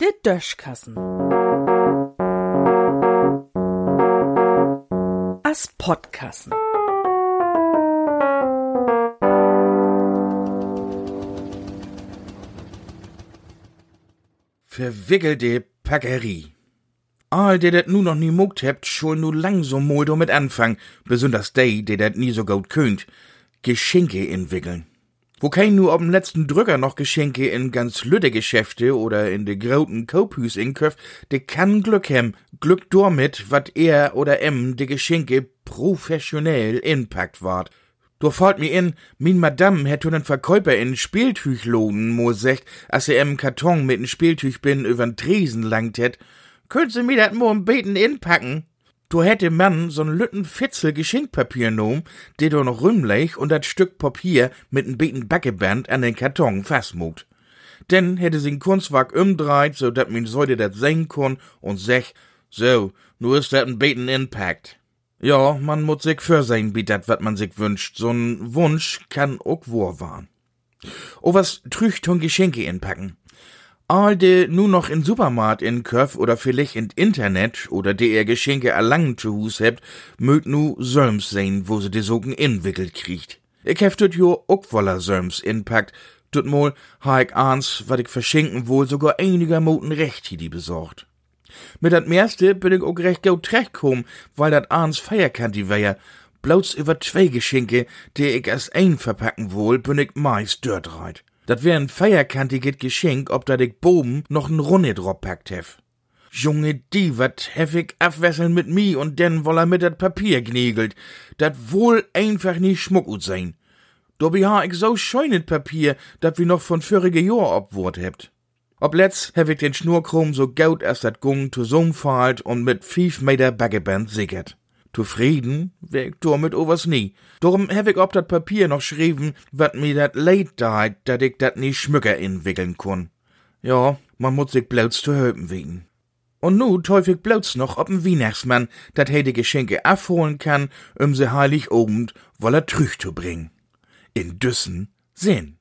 Der Döschkassen. As Podkassen. Verwickelte Packerie. All, der dat nu noch nie muckt hebt, schon nu langsam mal damit anfangen, besonders die, der dat nie so gut könnt, Geschenke entwickeln. Wo kein nur ob'm letzten Drücker noch Geschenke in ganz lütte Geschäfte oder in de grauten Kauphüs inköft, de kann Glück hem, Glück damit, wat er oder em de Geschenke professionell inpackt ward. Du fällt mir in, min Madame hätt einen Verkäufer in Spieltüch lohnen, mo secht, als er em Karton mit n Spieltüch bin übern Tresen langt hätt. Könnt sie mir dat mo im Beten inpacken? Du hätte man so'n lütten Fitzel Geschenkpapier nom, de du noch rümlich und dat Stück Papier mit n beten Backeband an den Karton fastmugt. Denn hätte sie'n Kunstwerk umdreht, so dat min Säude dat sehen kon und sech, so, nu ist dat n beten Impact. Ja, man muss sich für sein, wie dat, wat man sich wünscht. So'n Wunsch kann auch wahr waren. O was trücht und Geschenke inpacken. All de nu noch in Supermarkt in Köf oder vielleicht in Internet oder de ihr Geschenke erlangen zu Hus hebt, mögt nu Söms sehen, wo se de sogen inwickelt kriegt. Ich heft dut jo ook woller Söms inpackt, tut mol ha ich ahns, wat ich verschenken wohl sogar einiger Moten recht hi die besorgt. Mit dat meiste bin ich auch recht gut zurechtgekommen, weil dat ahns Feierkanti wär, bloß über zwei Geschenke, die ich als ein verpacken wohl, bin ich meist dort reit. Dat wär ein feierkantiges Geschenk, ob dat ich boben noch n Runde drop packt hef. Junge, die, wat hef ich abwesseln mit mi und denn woll er mit dat Papier gnägelt. Dat wohl einfach nie Schmuck ut sein. Dobi ha ich so scheunet Papier, dat wie noch von vorige Jahr obwurt hebt. Ob letzt hef ich den Schnurkrumm so gaut erst dat Gung zu Sum fahlt und mit fief Meter Baggeband sickert. Zufrieden wär ich damit overs nie. Darum hab ich ob dat Papier noch schrieben, wat mir dat leid daheit, dat ich dat nie schmücker inwickeln kun. Ja, man muss sich bloß zu höpen wegen. Und nu teufel ich bloß noch, ob ein Weihnachtsmann dat he Geschenke abholen kann, um sie heilig obend woller Trüch zu bringen. In Düssen Sinn.